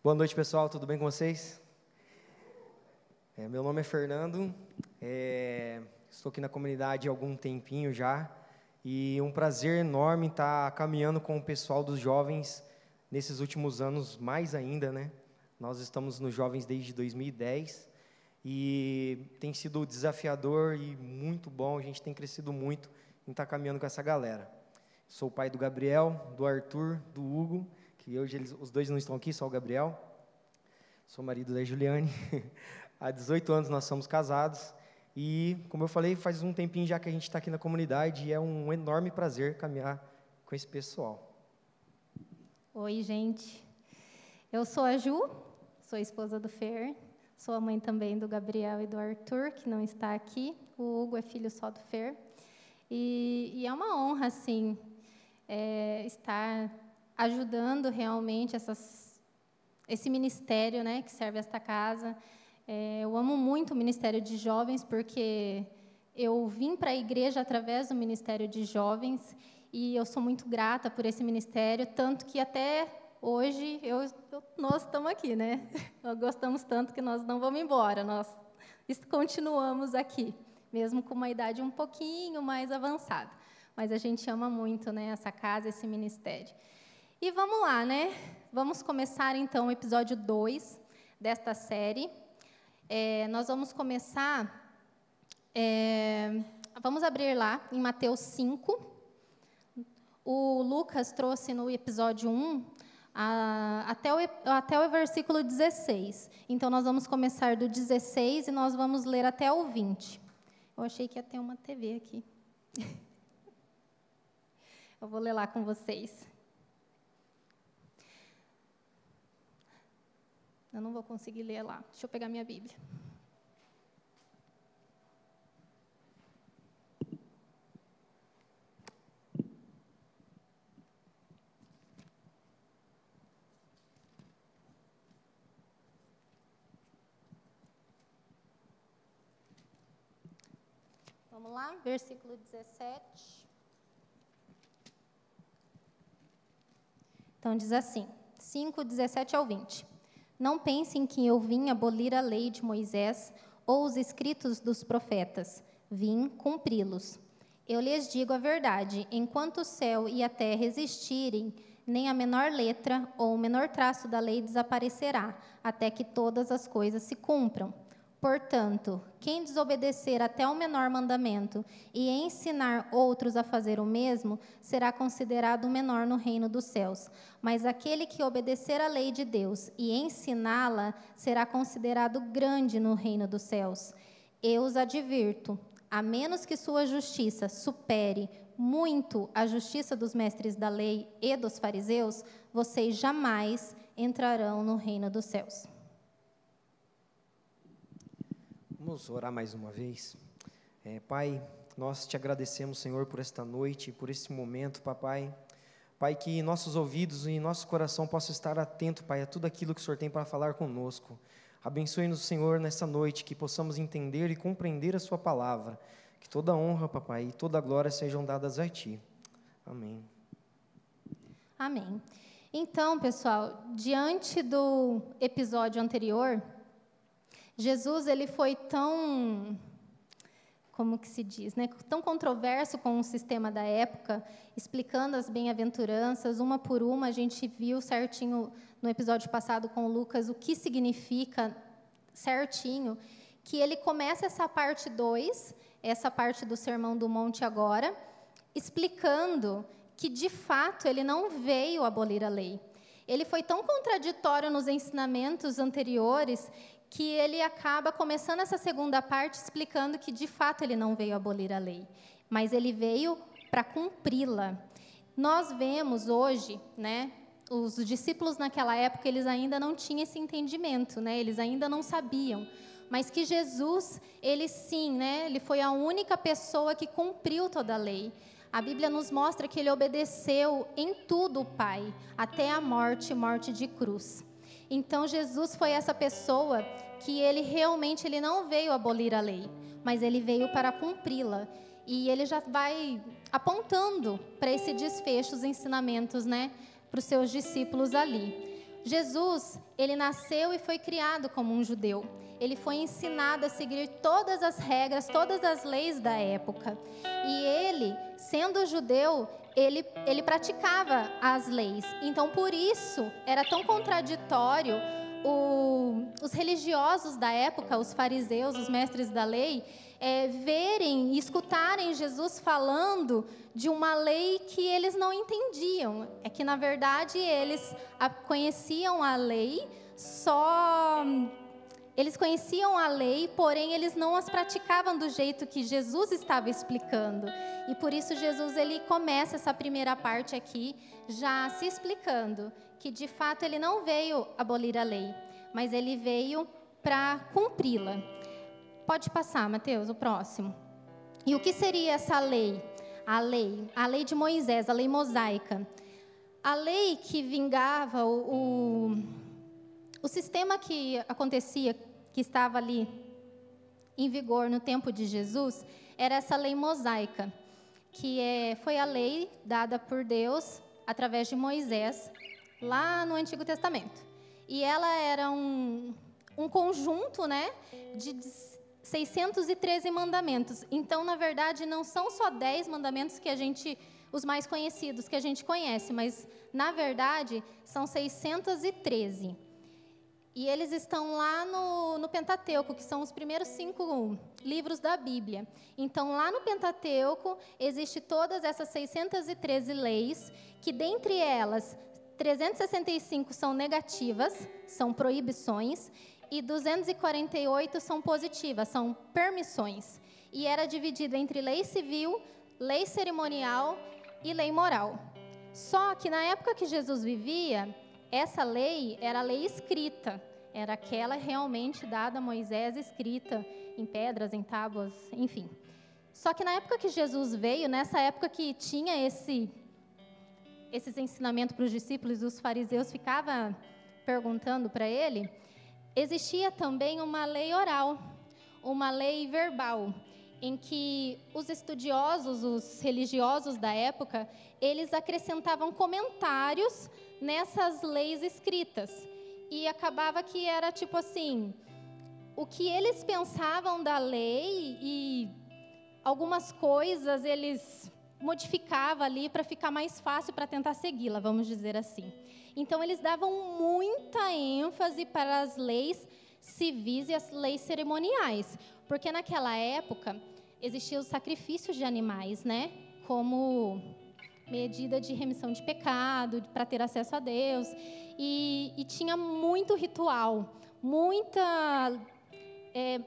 Boa noite, pessoal. Tudo bem com vocês? É, meu nome é Fernando. É, estou aqui na comunidade há algum tempinho já. E um prazer enorme estar caminhando com o pessoal dos jovens nesses últimos anos, mais ainda, né? Nós estamos nos jovens desde 2010 e tem sido desafiador e muito bom. A gente tem crescido muito em estar caminhando com essa galera. Sou o pai do Gabriel, do Arthur, do Hugo que hoje eles, os dois não estão aqui, só o Gabriel. Sou marido da Juliane. Há 18 anos nós somos casados. E, como eu falei, faz um tempinho já que a gente está aqui na comunidade e é um enorme prazer caminhar com esse pessoal. Oi, gente. Eu sou a Ju, sou a esposa do Fer, sou a mãe também do Gabriel e do Arthur, que não está aqui. O Hugo é filho só do Fer. E, e é uma honra, assim, é, estar ajudando realmente essas, esse ministério né, que serve esta casa. É, eu amo muito o Ministério de Jovens, porque eu vim para a igreja através do Ministério de Jovens e eu sou muito grata por esse ministério, tanto que até hoje eu, nós estamos aqui, né? Nós gostamos tanto que nós não vamos embora, nós continuamos aqui, mesmo com uma idade um pouquinho mais avançada. Mas a gente ama muito né, essa casa, esse ministério. E vamos lá, né? Vamos começar então o episódio 2 desta série. É, nós vamos começar. É, vamos abrir lá em Mateus 5. O Lucas trouxe no episódio 1 a, até, o, até o versículo 16. Então nós vamos começar do 16 e nós vamos ler até o 20. Eu achei que ia ter uma TV aqui. Eu vou ler lá com vocês. Eu não vou conseguir ler lá. Deixa eu pegar minha Bíblia. Vamos lá, versículo 17. Então diz assim, 5, 17 ao 20. Não pensem que eu vim abolir a lei de Moisés ou os escritos dos profetas. Vim cumpri-los. Eu lhes digo a verdade: enquanto o céu e a terra existirem, nem a menor letra ou o menor traço da lei desaparecerá, até que todas as coisas se cumpram. Portanto, quem desobedecer até o menor mandamento e ensinar outros a fazer o mesmo, será considerado menor no reino dos céus. Mas aquele que obedecer à lei de Deus e ensiná-la, será considerado grande no reino dos céus. Eu os advirto: a menos que sua justiça supere muito a justiça dos mestres da lei e dos fariseus, vocês jamais entrarão no reino dos céus. Vamos orar mais uma vez. É, pai, nós te agradecemos, Senhor, por esta noite, por este momento, papai. Pai, que nossos ouvidos e nosso coração possam estar atento, Pai, a tudo aquilo que o Senhor tem para falar conosco. Abençoe-nos, Senhor, nessa noite, que possamos entender e compreender a Sua palavra. Que toda honra, papai, e toda glória sejam dadas a Ti. Amém. Amém. Então, pessoal, diante do episódio anterior, Jesus ele foi tão como que se diz, né, tão controverso com o sistema da época, explicando as bem-aventuranças uma por uma. A gente viu certinho no episódio passado com o Lucas o que significa certinho, que ele começa essa parte 2, essa parte do Sermão do Monte agora, explicando que de fato ele não veio abolir a lei. Ele foi tão contraditório nos ensinamentos anteriores que ele acaba começando essa segunda parte explicando que de fato ele não veio abolir a lei, mas ele veio para cumpri-la. Nós vemos hoje, né, os discípulos naquela época eles ainda não tinham esse entendimento, né? Eles ainda não sabiam, mas que Jesus, ele sim, né? Ele foi a única pessoa que cumpriu toda a lei. A Bíblia nos mostra que ele obedeceu em tudo o Pai, até a morte, morte de cruz. Então Jesus foi essa pessoa que ele realmente ele não veio abolir a lei, mas ele veio para cumpri-la. E ele já vai apontando para esse desfecho os ensinamentos, né, para os seus discípulos ali. Jesus, ele nasceu e foi criado como um judeu. Ele foi ensinado a seguir todas as regras, todas as leis da época. E ele, sendo judeu, ele, ele praticava as leis. Então, por isso, era tão contraditório o, os religiosos da época, os fariseus, os mestres da lei, é, verem e escutarem Jesus falando de uma lei que eles não entendiam. É que, na verdade, eles a, conheciam a lei, só. Eles conheciam a lei, porém eles não as praticavam do jeito que Jesus estava explicando. E por isso Jesus ele começa essa primeira parte aqui já se explicando que de fato ele não veio abolir a lei, mas ele veio para cumpri-la. Pode passar, Mateus, o próximo. E o que seria essa lei? A lei, a lei de Moisés, a lei mosaica. A lei que vingava o, o, o sistema que acontecia, que estava ali em vigor no tempo de Jesus, era essa lei mosaica, que é, foi a lei dada por Deus através de Moisés, lá no Antigo Testamento. E ela era um, um conjunto né, de 613 mandamentos. Então, na verdade, não são só 10 mandamentos que a gente, os mais conhecidos que a gente conhece, mas na verdade são 613. E eles estão lá no, no, Pentateuco, que são os primeiros cinco livros da Bíblia. Então, lá no Pentateuco, existe todas essas 613 leis, que dentre elas, 365 são negativas, são proibições, e 248 são positivas, são permissões. E era dividida entre lei civil, lei cerimonial e lei moral. Só que na época que Jesus vivia, essa lei era a lei escrita, era aquela realmente dada a Moisés escrita em pedras, em tábuas, enfim. Só que na época que Jesus veio, nessa época que tinha esse esses ensinamentos para os discípulos, os fariseus ficavam perguntando para ele, existia também uma lei oral, uma lei verbal, em que os estudiosos, os religiosos da época, eles acrescentavam comentários nessas leis escritas. E acabava que era tipo assim, o que eles pensavam da lei e algumas coisas eles modificavam ali para ficar mais fácil para tentar segui-la, vamos dizer assim. Então, eles davam muita ênfase para as leis civis e as leis cerimoniais, porque naquela época existiam os sacrifícios de animais, né? Como medida de remissão de pecado, para ter acesso a Deus. E, e tinha muito ritual, muita é,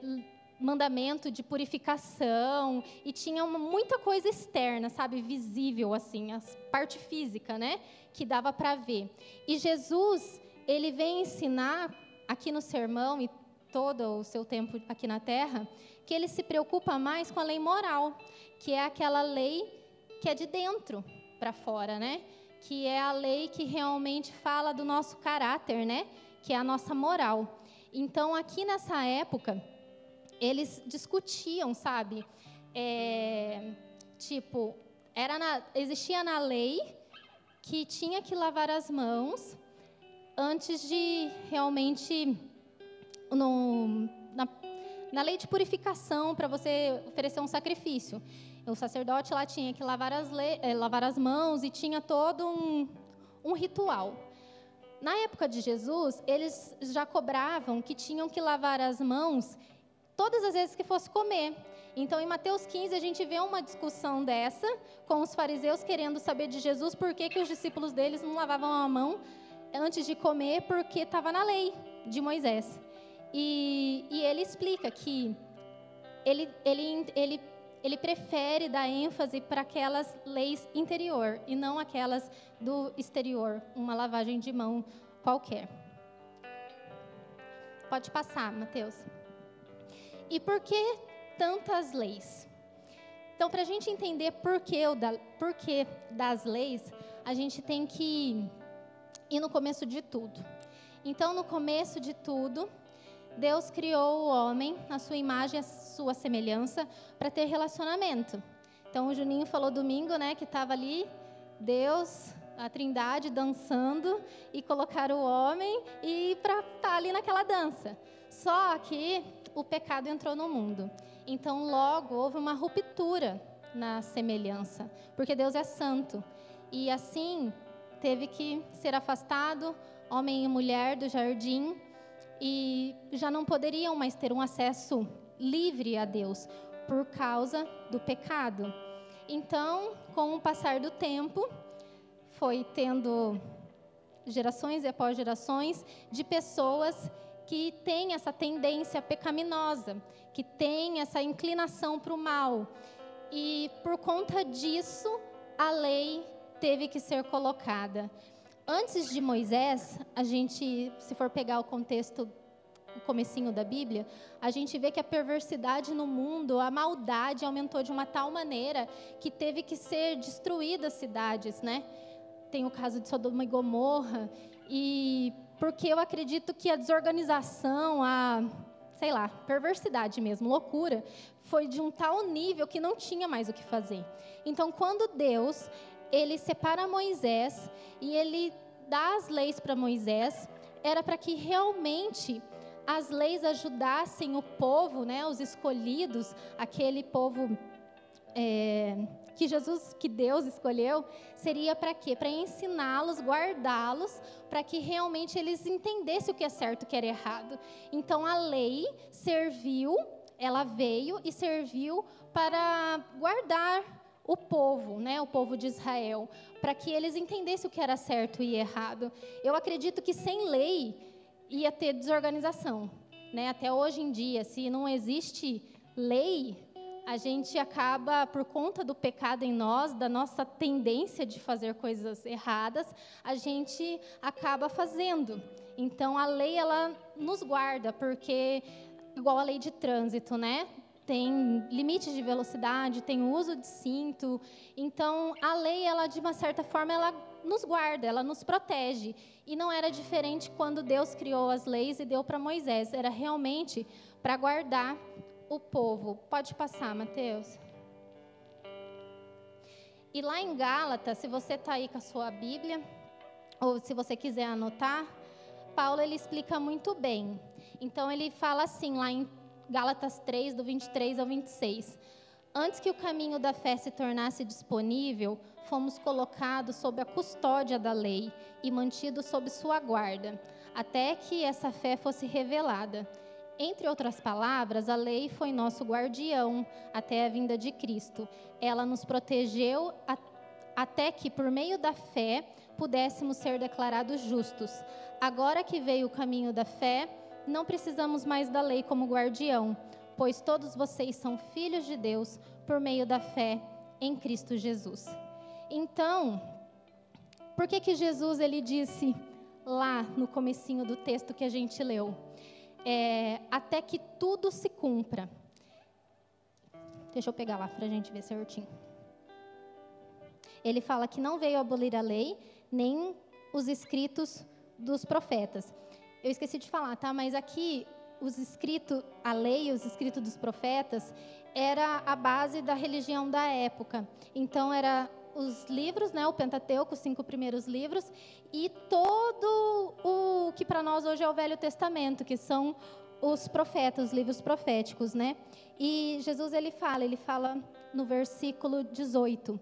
mandamento de purificação e tinha uma, muita coisa externa, sabe, visível assim, a parte física, né, que dava para ver. E Jesus, ele vem ensinar aqui no sermão e todo o seu tempo aqui na terra, que ele se preocupa mais com a lei moral, que é aquela lei que é de dentro para fora, né? Que é a lei que realmente fala do nosso caráter, né? Que é a nossa moral. Então, aqui nessa época, eles discutiam, sabe? É, tipo, era na, existia na lei que tinha que lavar as mãos antes de realmente no, na, na lei de purificação para você oferecer um sacrifício. O sacerdote lá tinha que lavar as, eh, lavar as mãos e tinha todo um, um ritual. Na época de Jesus, eles já cobravam que tinham que lavar as mãos todas as vezes que fosse comer. Então, em Mateus 15, a gente vê uma discussão dessa com os fariseus querendo saber de Jesus por que, que os discípulos deles não lavavam a mão antes de comer, porque estava na lei de Moisés. E, e ele explica que ele, ele, ele, ele prefere dar ênfase para aquelas leis interior e não aquelas do exterior, uma lavagem de mão qualquer. Pode passar, Mateus. E por que tantas leis? Então, para a gente entender por que, o da, por que das leis, a gente tem que ir no começo de tudo. Então, no começo de tudo, Deus criou o homem na sua imagem, a sua semelhança, para ter relacionamento. Então, o Juninho falou domingo, né, que estava ali Deus a Trindade dançando e colocaram o homem e para estar tá ali naquela dança. Só que o pecado entrou no mundo. Então, logo houve uma ruptura na semelhança, porque Deus é santo. E assim teve que ser afastado homem e mulher do jardim e já não poderiam mais ter um acesso livre a Deus por causa do pecado. Então, com o passar do tempo, foi tendo gerações e após gerações de pessoas que têm essa tendência pecaminosa, que têm essa inclinação para o mal. E por conta disso, a lei teve que ser colocada. Antes de Moisés, a gente, se for pegar o contexto o comecinho da Bíblia, a gente vê que a perversidade no mundo, a maldade aumentou de uma tal maneira que teve que ser destruídas cidades, né? Tem o caso de Sodoma e Gomorra e porque eu acredito que a desorganização, a sei lá, perversidade mesmo, loucura, foi de um tal nível que não tinha mais o que fazer. Então, quando Deus ele separa Moisés e ele dá as leis para Moisés, era para que realmente as leis ajudassem o povo, né, os escolhidos, aquele povo é, que Jesus, que Deus escolheu, seria para quê? Para ensiná-los, guardá-los, para que realmente eles entendessem o que é certo e o que era errado. Então a lei serviu, ela veio e serviu para guardar o povo, né, o povo de Israel, para que eles entendessem o que era certo e errado. Eu acredito que sem lei ia ter desorganização, né? Até hoje em dia, se não existe lei, a gente acaba por conta do pecado em nós, da nossa tendência de fazer coisas erradas, a gente acaba fazendo. Então a lei ela nos guarda, porque igual a lei de trânsito, né? tem limites de velocidade, tem uso de cinto. Então, a lei, ela de uma certa forma, ela nos guarda, ela nos protege. E não era diferente quando Deus criou as leis e deu para Moisés. Era realmente para guardar o povo. Pode passar, Mateus. E lá em Gálatas, se você está aí com a sua Bíblia, ou se você quiser anotar, Paulo ele explica muito bem. Então ele fala assim lá em Gálatas 3, do 23 ao 26. Antes que o caminho da fé se tornasse disponível, fomos colocados sob a custódia da lei e mantidos sob sua guarda, até que essa fé fosse revelada. Entre outras palavras, a lei foi nosso guardião até a vinda de Cristo. Ela nos protegeu até que, por meio da fé, pudéssemos ser declarados justos. Agora que veio o caminho da fé, não precisamos mais da lei como guardião, pois todos vocês são filhos de Deus por meio da fé em Cristo Jesus. Então, por que que Jesus ele disse lá no comecinho do texto que a gente leu, é, até que tudo se cumpra? Deixa eu pegar lá para a gente ver certinho. Ele fala que não veio abolir a lei, nem os escritos dos profetas. Eu esqueci de falar, tá? Mas aqui os escritos, a lei, os escritos dos profetas, era a base da religião da época. Então era os livros, né, o Pentateuco, os cinco primeiros livros, e todo o que para nós hoje é o Velho Testamento, que são os profetas, os livros proféticos, né? E Jesus ele fala, ele fala no versículo 18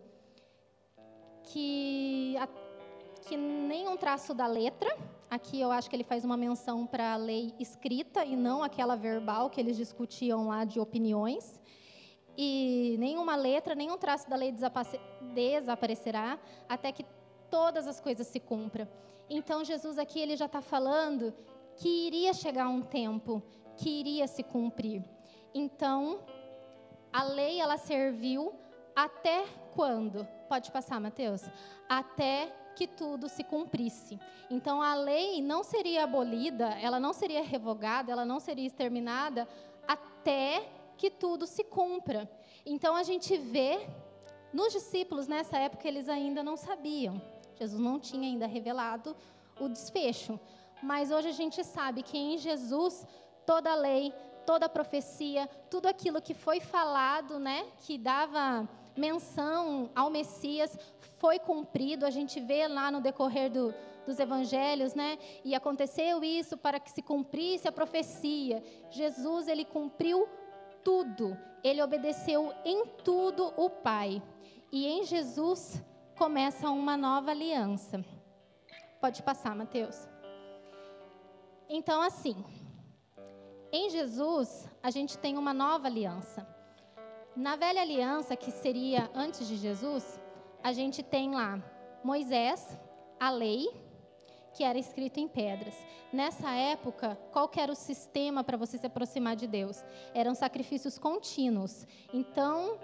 que a, que nenhum traço da letra Aqui eu acho que ele faz uma menção para a lei escrita e não aquela verbal que eles discutiam lá de opiniões. E nenhuma letra, nenhum traço da lei desaparecerá até que todas as coisas se cumpram. Então Jesus aqui ele já está falando que iria chegar um tempo que iria se cumprir. Então a lei ela serviu até quando? Pode passar, Mateus? Até que tudo se cumprisse. Então a lei não seria abolida, ela não seria revogada, ela não seria exterminada até que tudo se cumpra. Então a gente vê nos discípulos nessa época eles ainda não sabiam. Jesus não tinha ainda revelado o desfecho. Mas hoje a gente sabe que em Jesus toda a lei, toda a profecia, tudo aquilo que foi falado, né, que dava menção ao Messias, foi cumprido, a gente vê lá no decorrer do, dos evangelhos, né? E aconteceu isso para que se cumprisse a profecia. Jesus, ele cumpriu tudo, ele obedeceu em tudo o Pai. E em Jesus começa uma nova aliança. Pode passar, Mateus. Então, assim, em Jesus, a gente tem uma nova aliança. Na velha aliança, que seria antes de Jesus, a gente tem lá Moisés, a lei, que era escrito em pedras. Nessa época, qual era o sistema para você se aproximar de Deus? Eram sacrifícios contínuos. Então,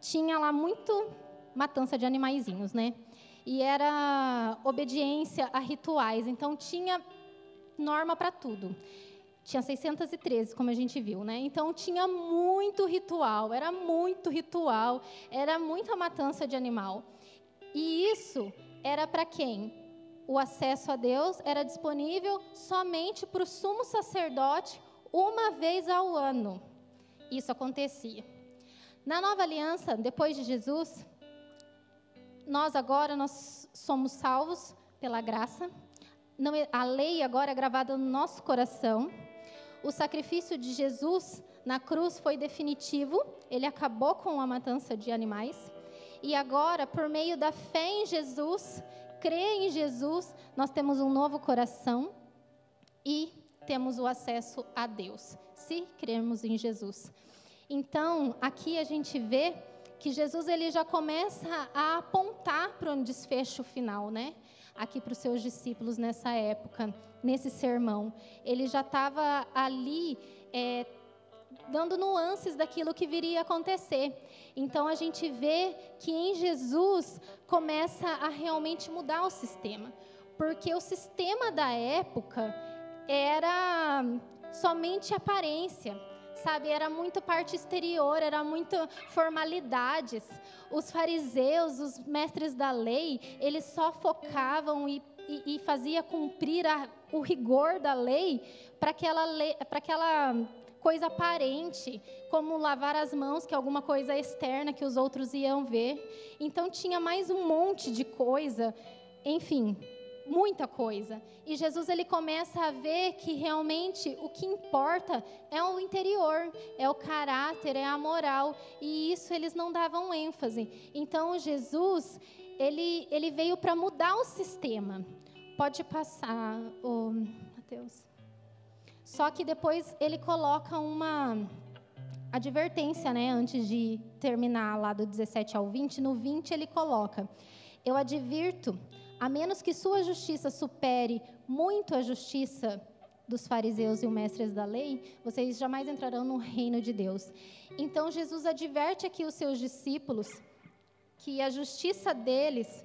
tinha lá muito matança de animaizinhos, né? E era obediência a rituais. Então, tinha norma para tudo. Tinha 613, como a gente viu, né? Então tinha muito ritual, era muito ritual, era muita matança de animal. E isso era para quem? O acesso a Deus era disponível somente para o sumo sacerdote uma vez ao ano. Isso acontecia. Na nova aliança, depois de Jesus, nós agora nós somos salvos pela graça. Não, a lei agora é gravada no nosso coração o sacrifício de Jesus na cruz foi definitivo, ele acabou com a matança de animais. E agora, por meio da fé em Jesus, crer em Jesus, nós temos um novo coração e temos o acesso a Deus, se crermos em Jesus. Então, aqui a gente vê que Jesus ele já começa a apontar para um desfecho final, né? Aqui para os seus discípulos nessa época nesse sermão. Ele já estava ali é, dando nuances daquilo que viria a acontecer. Então a gente vê que em Jesus começa a realmente mudar o sistema, porque o sistema da época era somente aparência. Sabe, era muito parte exterior, era muito formalidades. Os fariseus, os mestres da lei, eles só focavam e e, e fazia cumprir a, o rigor da lei para aquela, coisa aparente, como lavar as mãos, que é alguma coisa externa que os outros iam ver. Então tinha mais um monte de coisa, enfim, muita coisa. E Jesus ele começa a ver que realmente o que importa é o interior, é o caráter, é a moral, e isso eles não davam ênfase. Então Jesus, ele, ele veio para mudar o sistema. Pode passar, o Mateus. Só que depois ele coloca uma advertência, né, antes de terminar lá do 17 ao 20, no 20 ele coloca: Eu advirto, a menos que sua justiça supere muito a justiça dos fariseus e os mestres da lei, vocês jamais entrarão no reino de Deus. Então Jesus adverte aqui os seus discípulos que a justiça deles,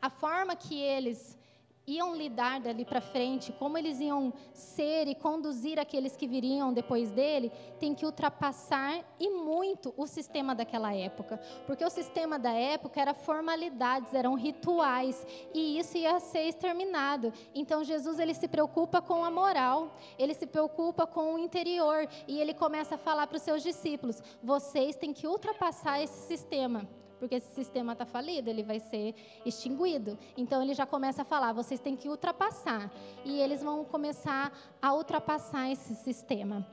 a forma que eles iam lidar dali para frente, como eles iam ser e conduzir aqueles que viriam depois dele, tem que ultrapassar e muito o sistema daquela época, porque o sistema da época era formalidades, eram rituais e isso ia ser exterminado. Então Jesus ele se preocupa com a moral, ele se preocupa com o interior e ele começa a falar para os seus discípulos: vocês têm que ultrapassar esse sistema porque esse sistema está falido, ele vai ser extinguido. Então ele já começa a falar: vocês têm que ultrapassar. E eles vão começar a ultrapassar esse sistema.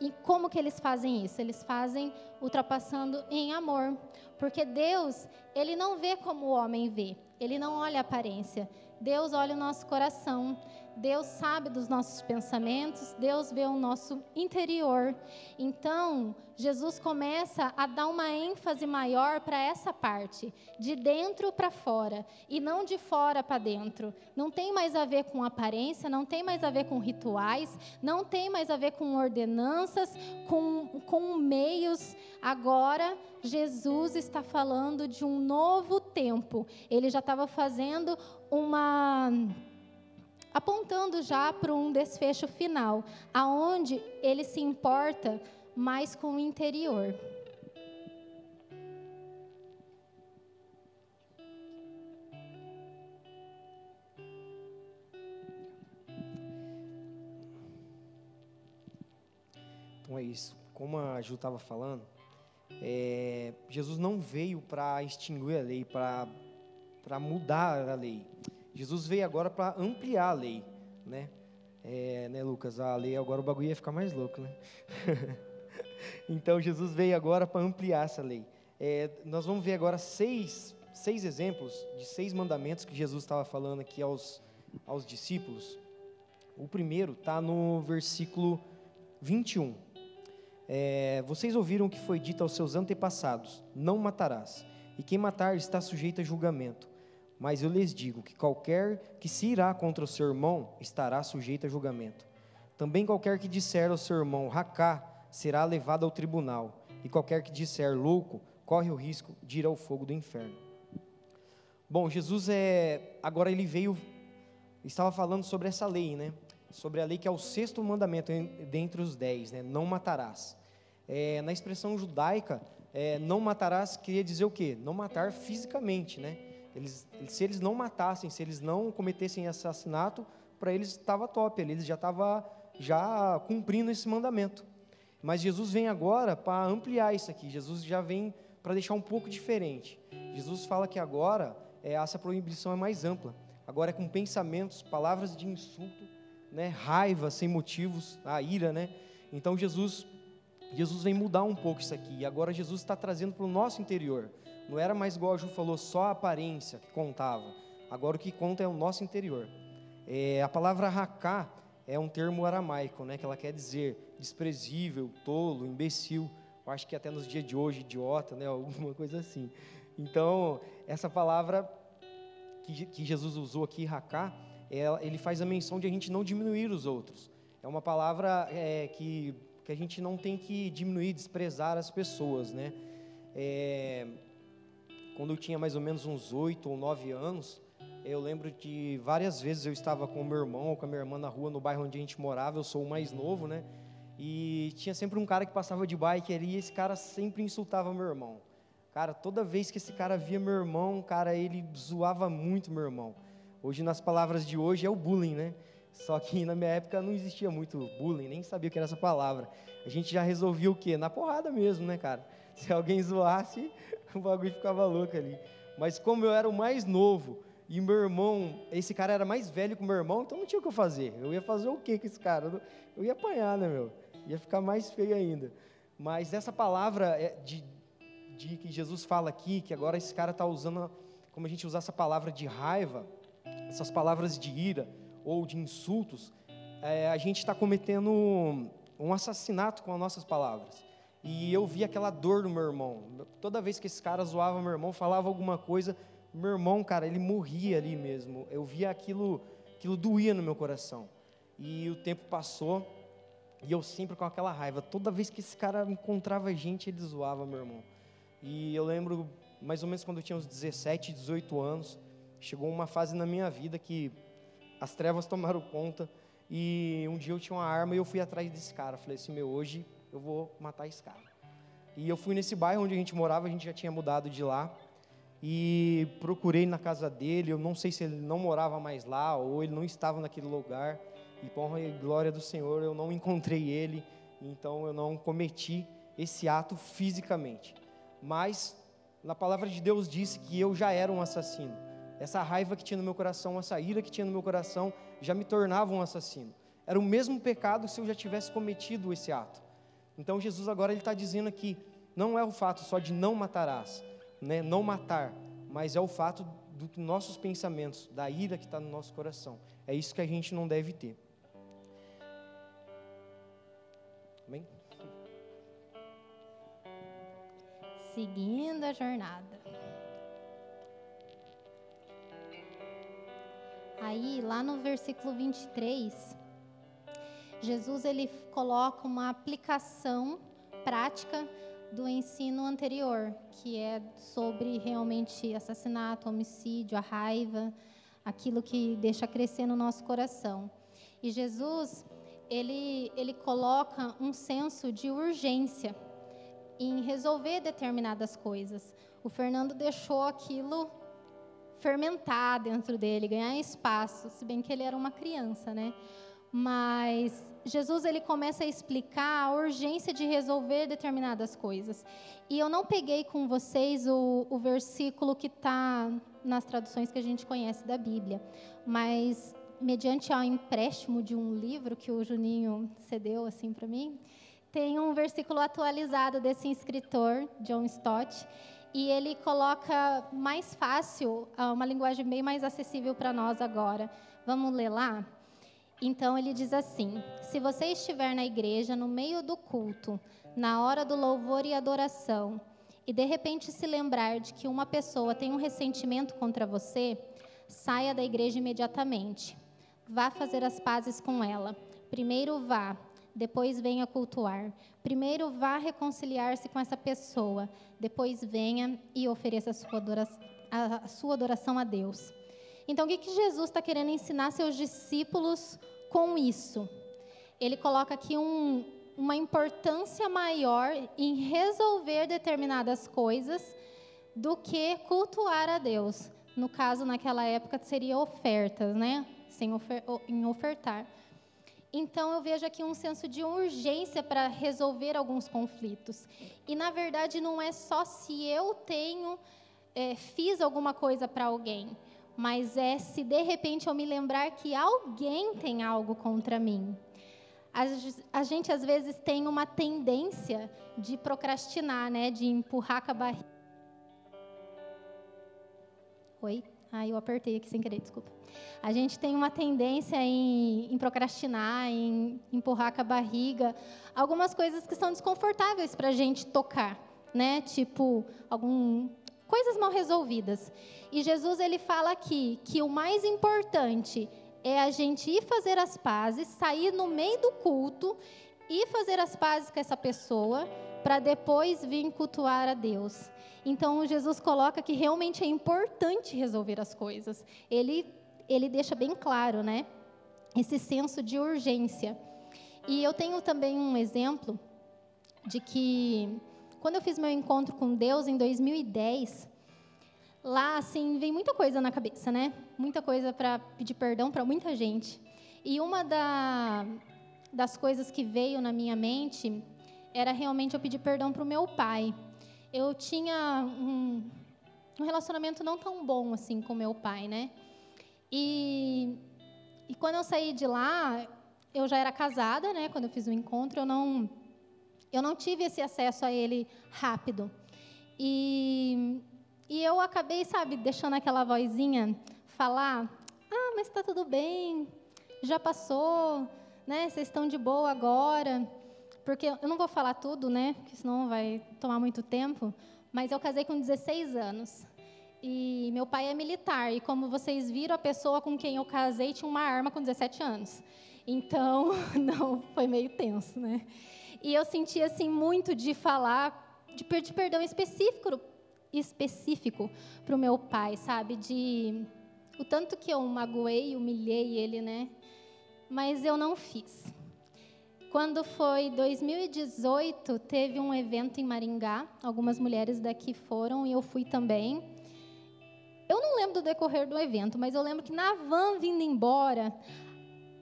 E como que eles fazem isso? Eles fazem ultrapassando em amor. Porque Deus, ele não vê como o homem vê. Ele não olha a aparência. Deus olha o nosso coração. Deus sabe dos nossos pensamentos, Deus vê o nosso interior. Então, Jesus começa a dar uma ênfase maior para essa parte, de dentro para fora, e não de fora para dentro. Não tem mais a ver com aparência, não tem mais a ver com rituais, não tem mais a ver com ordenanças, com, com meios. Agora, Jesus está falando de um novo tempo. Ele já estava fazendo uma apontando já para um desfecho final, aonde ele se importa mais com o interior. Então é isso. Como a Ju estava falando, é, Jesus não veio para extinguir a lei, para mudar a lei. Jesus veio agora para ampliar a lei, né? É, né, Lucas? A lei agora o bagulho ia ficar mais louco, né? então Jesus veio agora para ampliar essa lei. É, nós vamos ver agora seis, seis exemplos de seis mandamentos que Jesus estava falando aqui aos, aos discípulos. O primeiro está no versículo 21. É, vocês ouviram o que foi dito aos seus antepassados: Não matarás, e quem matar está sujeito a julgamento. Mas eu lhes digo que qualquer que se irá contra o seu irmão estará sujeito a julgamento. Também qualquer que disser ao seu irmão racá será levado ao tribunal, e qualquer que disser louco corre o risco de ir ao fogo do inferno. Bom, Jesus é agora ele veio estava falando sobre essa lei, né? Sobre a lei que é o sexto mandamento dentre os dez, né? Não matarás. É, na expressão judaica, é, não matarás queria dizer o quê? Não matar fisicamente, né? Eles, se eles não matassem, se eles não cometessem assassinato, para eles estava top, eles já estavam já cumprindo esse mandamento. Mas Jesus vem agora para ampliar isso aqui. Jesus já vem para deixar um pouco diferente. Jesus fala que agora é, essa proibição é mais ampla. Agora é com pensamentos, palavras de insulto, né, raiva sem motivos, a ira, né? Então Jesus Jesus vem mudar um pouco isso aqui. E agora Jesus está trazendo para o nosso interior. Não era mais igual a Ju falou, só a aparência que contava. Agora o que conta é o nosso interior. É, a palavra raká é um termo aramaico, né, que ela quer dizer desprezível, tolo, imbecil. Eu acho que até nos dias de hoje, idiota, né, alguma coisa assim. Então, essa palavra que, que Jesus usou aqui, raká, ele faz a menção de a gente não diminuir os outros. É uma palavra é, que, que a gente não tem que diminuir, desprezar as pessoas, né? É, quando eu tinha mais ou menos uns oito ou nove anos, eu lembro de várias vezes eu estava com meu irmão ou com a minha irmã na rua, no bairro onde a gente morava, eu sou o mais novo, né? E tinha sempre um cara que passava de bike ali e esse cara sempre insultava meu irmão. Cara, toda vez que esse cara via meu irmão, cara, ele zoava muito meu irmão. Hoje, nas palavras de hoje, é o bullying, né? Só que na minha época não existia muito bullying, nem sabia o que era essa palavra. A gente já resolvia o quê? Na porrada mesmo, né, cara? Se alguém zoasse, o bagulho ficava louco ali. Mas como eu era o mais novo e meu irmão, esse cara era mais velho que o meu irmão, então não tinha o que eu fazer. Eu ia fazer o quê com esse cara? Eu ia apanhar, né, meu? Ia ficar mais feio ainda. Mas essa palavra é de, de que Jesus fala aqui, que agora esse cara está usando, como a gente usa essa palavra de raiva, essas palavras de ira ou de insultos, é, a gente está cometendo um assassinato com as nossas palavras. E eu vi aquela dor do meu irmão. Toda vez que esse cara zoava meu irmão, falava alguma coisa, meu irmão, cara, ele morria ali mesmo. Eu via aquilo, aquilo doía no meu coração. E o tempo passou e eu sempre com aquela raiva. Toda vez que esse cara encontrava gente, ele zoava meu irmão. E eu lembro, mais ou menos quando eu tinha uns 17, 18 anos, chegou uma fase na minha vida que as trevas tomaram conta. E um dia eu tinha uma arma e eu fui atrás desse cara. Falei assim: meu, hoje eu vou matar esse cara. E eu fui nesse bairro onde a gente morava, a gente já tinha mudado de lá, e procurei na casa dele, eu não sei se ele não morava mais lá, ou ele não estava naquele lugar, e por e glória do Senhor, eu não encontrei ele, então eu não cometi esse ato fisicamente. Mas, na palavra de Deus disse que eu já era um assassino. Essa raiva que tinha no meu coração, essa ira que tinha no meu coração, já me tornava um assassino. Era o mesmo pecado se eu já tivesse cometido esse ato. Então Jesus agora ele está dizendo aqui, não é o fato só de não matarás, né, não matar, mas é o fato dos nossos pensamentos, da ira que está no nosso coração. É isso que a gente não deve ter. Amém? Seguindo a jornada. Aí, lá no versículo 23, Jesus ele coloca uma aplicação prática do ensino anterior, que é sobre realmente assassinato, homicídio, a raiva, aquilo que deixa crescer no nosso coração. E Jesus, ele, ele coloca um senso de urgência em resolver determinadas coisas. O Fernando deixou aquilo fermentar dentro dele, ganhar espaço, se bem que ele era uma criança, né? Mas Jesus ele começa a explicar a urgência de resolver determinadas coisas. E eu não peguei com vocês o, o versículo que está nas traduções que a gente conhece da Bíblia, mas mediante ao empréstimo de um livro que o Juninho cedeu assim para mim, tem um versículo atualizado desse escritor, John Stott, e ele coloca mais fácil, ah, uma linguagem bem mais acessível para nós agora. Vamos ler lá? Então ele diz assim: Se você estiver na igreja, no meio do culto, na hora do louvor e adoração, e de repente se lembrar de que uma pessoa tem um ressentimento contra você, saia da igreja imediatamente. Vá fazer as pazes com ela. Primeiro vá, depois venha cultuar. Primeiro vá reconciliar-se com essa pessoa, depois venha e ofereça a sua adoração a, sua adoração a Deus. Então, o que, que Jesus está querendo ensinar seus discípulos com isso? Ele coloca aqui um, uma importância maior em resolver determinadas coisas do que cultuar a Deus. No caso, naquela época, seria ofertas, né? Sem ofer em ofertar. Então, eu vejo aqui um senso de urgência para resolver alguns conflitos. E, na verdade, não é só se eu tenho, é, fiz alguma coisa para alguém mas é se de repente eu me lembrar que alguém tem algo contra mim. A, gente às vezes tem uma tendência de procrastinar, né, de empurrar com a barriga. Oi? Ah, eu apertei aqui sem querer, desculpa. A gente tem uma tendência em, em procrastinar, em empurrar com a barriga, algumas coisas que são desconfortáveis para a gente tocar, né? Tipo, algum coisas mal resolvidas. E Jesus ele fala aqui que o mais importante é a gente ir fazer as pazes, sair no meio do culto e fazer as pazes com essa pessoa para depois vir cultuar a Deus. Então Jesus coloca que realmente é importante resolver as coisas. Ele ele deixa bem claro, né? Esse senso de urgência. E eu tenho também um exemplo de que quando eu fiz meu encontro com Deus em 2010, lá assim vem muita coisa na cabeça, né? Muita coisa para pedir perdão para muita gente. E uma da, das coisas que veio na minha mente era realmente eu pedir perdão para o meu pai. Eu tinha um, um relacionamento não tão bom assim com meu pai, né? E, e quando eu saí de lá, eu já era casada, né? Quando eu fiz o encontro, eu não eu não tive esse acesso a ele rápido. E, e eu acabei, sabe, deixando aquela vozinha falar: ah, mas está tudo bem, já passou, né? Vocês estão de boa agora. Porque eu não vou falar tudo, né? Porque senão vai tomar muito tempo. Mas eu casei com 16 anos. E meu pai é militar. E como vocês viram, a pessoa com quem eu casei tinha uma arma com 17 anos. Então, não, foi meio tenso, né? E eu senti assim muito de falar, de pedir perdão específico, específico para o meu pai, sabe? De o tanto que eu magoei, humilhei ele, né? Mas eu não fiz. Quando foi 2018, teve um evento em Maringá. Algumas mulheres daqui foram e eu fui também. Eu não lembro do decorrer do evento, mas eu lembro que na van vindo embora,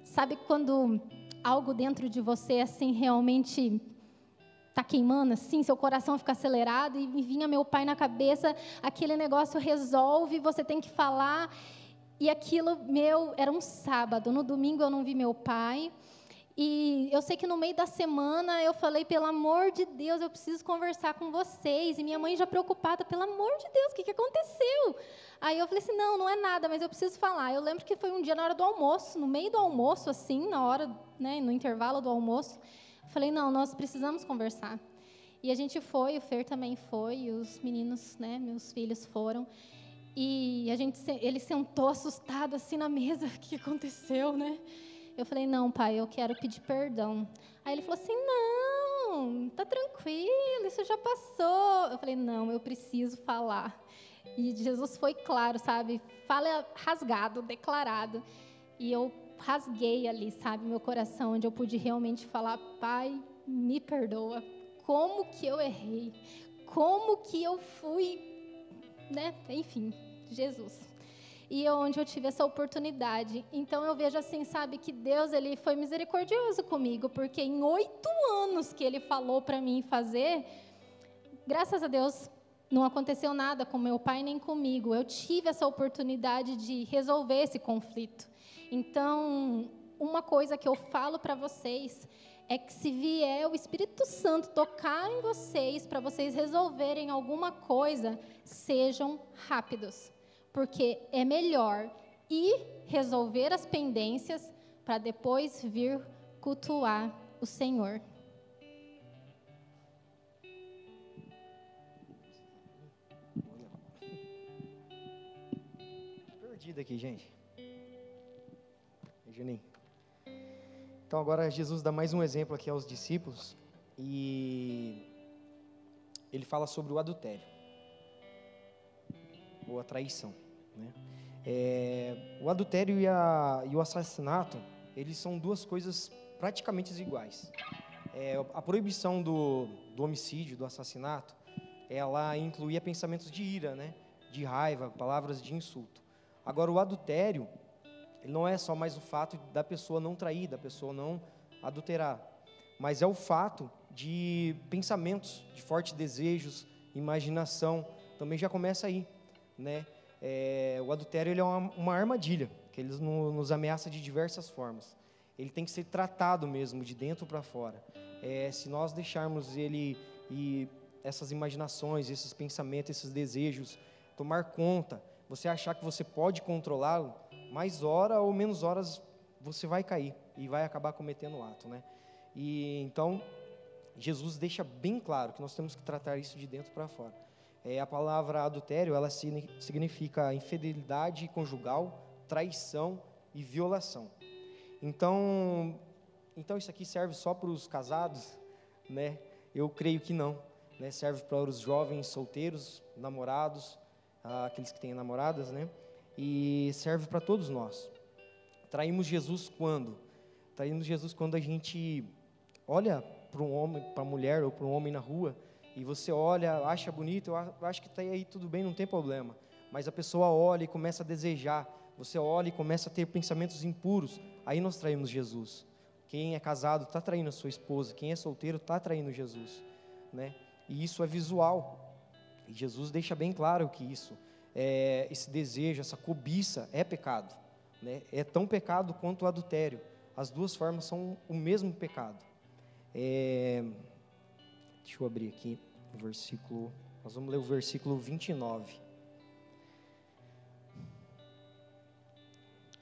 sabe quando algo dentro de você assim realmente está queimando assim, seu coração fica acelerado e vinha meu pai na cabeça, aquele negócio resolve, você tem que falar. E aquilo meu era um sábado, no domingo eu não vi meu pai. E eu sei que no meio da semana eu falei, pelo amor de Deus, eu preciso conversar com vocês. E minha mãe já preocupada, pelo amor de Deus, o que, que aconteceu? Aí eu falei assim, não, não é nada, mas eu preciso falar. Eu lembro que foi um dia na hora do almoço, no meio do almoço, assim, na hora, né, no intervalo do almoço. Eu falei, não, nós precisamos conversar. E a gente foi, o Fer também foi, e os meninos, né, meus filhos foram. E a gente, ele sentou assustado assim na mesa, o que aconteceu, né? Eu falei, não, pai, eu quero pedir perdão. Aí ele falou assim, não, tá tranquilo, isso já passou. Eu falei, não, eu preciso falar. E Jesus foi claro, sabe? Fala rasgado, declarado. E eu rasguei ali, sabe, meu coração, onde eu pude realmente falar: Pai, me perdoa. Como que eu errei? Como que eu fui, né? Enfim, Jesus. E onde eu tive essa oportunidade. Então eu vejo assim, sabe, que Deus ele foi misericordioso comigo, porque em oito anos que Ele falou para mim fazer, graças a Deus não aconteceu nada com meu pai nem comigo. Eu tive essa oportunidade de resolver esse conflito. Então, uma coisa que eu falo para vocês é que se vier o Espírito Santo tocar em vocês para vocês resolverem alguma coisa, sejam rápidos, porque é melhor ir resolver as pendências para depois vir cultuar o Senhor. Perdida aqui, gente. Juninho. Então agora Jesus dá mais um exemplo aqui aos discípulos e ele fala sobre o adultério ou a traição. Né? É, o adultério e, a, e, o assassinato eles são duas coisas praticamente iguais. É, a proibição do, do homicídio, do assassinato, ela incluía pensamentos de ira, né? de raiva, palavras de insulto. Agora o adultério ele não é só mais o fato da pessoa não trair, da pessoa não adulterar, mas é o fato de pensamentos, de fortes desejos, imaginação, também já começa aí, né? É, o adultério ele é uma, uma armadilha, que ele no, nos ameaça de diversas formas. Ele tem que ser tratado mesmo, de dentro para fora. É, se nós deixarmos ele e essas imaginações, esses pensamentos, esses desejos tomar conta, você achar que você pode controlá-lo, mais hora ou menos horas você vai cair e vai acabar cometendo o ato, né? E então Jesus deixa bem claro que nós temos que tratar isso de dentro para fora. É, a palavra adultério ela significa infidelidade conjugal, traição e violação. Então, então isso aqui serve só para os casados, né? Eu creio que não. Né? Serve para os jovens solteiros, namorados, aqueles que têm namoradas, né? e serve para todos nós. Traímos Jesus quando? Traímos Jesus quando a gente olha para um homem, para a mulher ou para um homem na rua e você olha, acha bonito, eu acho que está aí tudo bem, não tem problema. Mas a pessoa olha e começa a desejar, você olha e começa a ter pensamentos impuros, aí nós traímos Jesus. Quem é casado está traindo a sua esposa, quem é solteiro está traindo Jesus, né? E isso é visual. E Jesus deixa bem claro que isso é, esse desejo, essa cobiça é pecado. Né? É tão pecado quanto o adultério. As duas formas são o mesmo pecado. É, deixa eu abrir aqui o versículo. Nós vamos ler o versículo 29.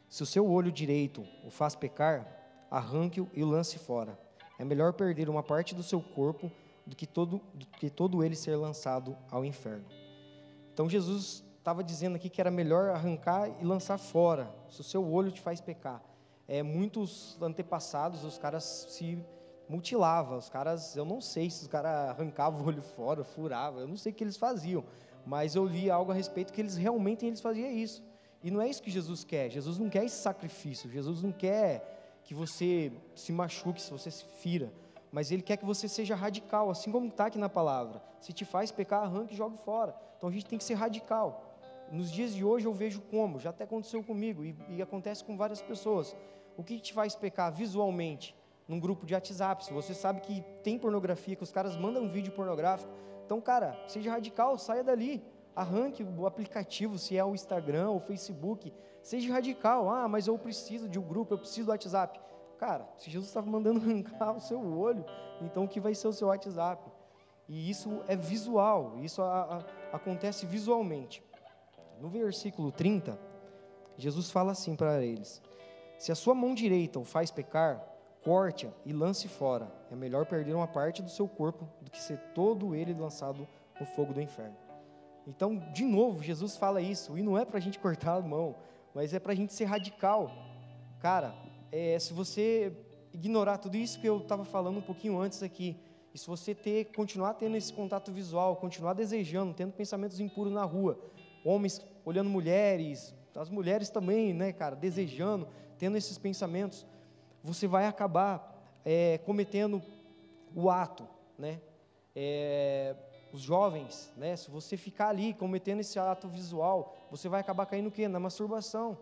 Se o seu olho direito o faz pecar, arranque-o e o lance fora. É melhor perder uma parte do seu corpo do que todo, do que todo ele ser lançado ao inferno. Então Jesus estava dizendo aqui que era melhor arrancar e lançar fora, se o seu olho te faz pecar. É, muitos antepassados, os caras se mutilavam, os caras, eu não sei se os caras arrancavam o olho fora, furavam, eu não sei o que eles faziam, mas eu li algo a respeito que eles realmente eles faziam isso. E não é isso que Jesus quer. Jesus não quer esse sacrifício. Jesus não quer que você se machuque, se você se fira. Mas Ele quer que você seja radical, assim como está aqui na palavra. Se te faz pecar, arranque e jogue fora. Então a gente tem que ser radical nos dias de hoje eu vejo como, já até aconteceu comigo e, e acontece com várias pessoas. O que te faz pecar visualmente num grupo de WhatsApp? Se você sabe que tem pornografia, que os caras mandam um vídeo pornográfico, então, cara, seja radical, saia dali, arranque o aplicativo, se é o Instagram ou o Facebook, seja radical. Ah, mas eu preciso de um grupo, eu preciso do WhatsApp. Cara, se Jesus estava mandando arrancar o seu olho, então o que vai ser o seu WhatsApp? E isso é visual, isso a, a, acontece visualmente. No versículo 30, Jesus fala assim para eles: Se a sua mão direita o faz pecar, corte-a e lance fora. É melhor perder uma parte do seu corpo do que ser todo ele lançado no fogo do inferno. Então, de novo, Jesus fala isso, e não é para a gente cortar a mão, mas é para a gente ser radical. Cara, é, se você ignorar tudo isso que eu estava falando um pouquinho antes aqui, e se você ter, continuar tendo esse contato visual, continuar desejando, tendo pensamentos impuros na rua, homens olhando mulheres, as mulheres também, né, cara, desejando, tendo esses pensamentos, você vai acabar é, cometendo o ato, né? É, os jovens, né? Se você ficar ali cometendo esse ato visual, você vai acabar caindo o quê? Na masturbação.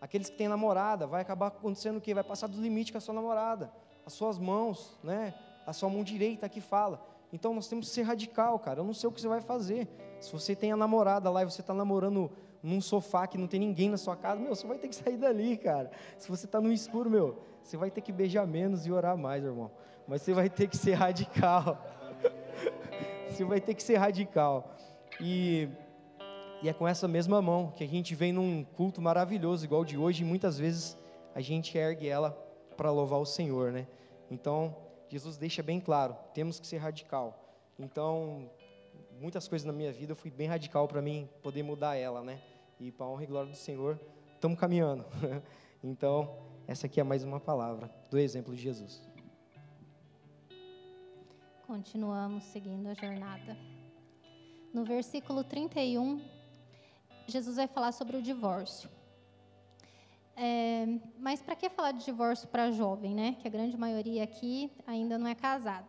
Aqueles que têm namorada, vai acabar acontecendo o quê? Vai passar do limite com a sua namorada. As suas mãos, né? A sua mão direita aqui fala. Então nós temos que ser radical, cara. Eu não sei o que você vai fazer. Se você tem a namorada lá e você está namorando num sofá que não tem ninguém na sua casa, meu, você vai ter que sair dali, cara. Se você está no escuro, meu, você vai ter que beijar menos e orar mais, irmão. Mas você vai ter que ser radical. você vai ter que ser radical. E, e é com essa mesma mão que a gente vem num culto maravilhoso, igual de hoje, e muitas vezes a gente ergue ela para louvar o Senhor, né? Então, Jesus deixa bem claro, temos que ser radical. Então, muitas coisas na minha vida eu fui bem radical para mim poder mudar ela, né? E para a honra e glória do Senhor, estamos caminhando. então, essa aqui é mais uma palavra do exemplo de Jesus. Continuamos seguindo a jornada. No versículo 31, Jesus vai falar sobre o divórcio. É, mas para que falar de divórcio para jovem, né? Que a grande maioria aqui ainda não é casada.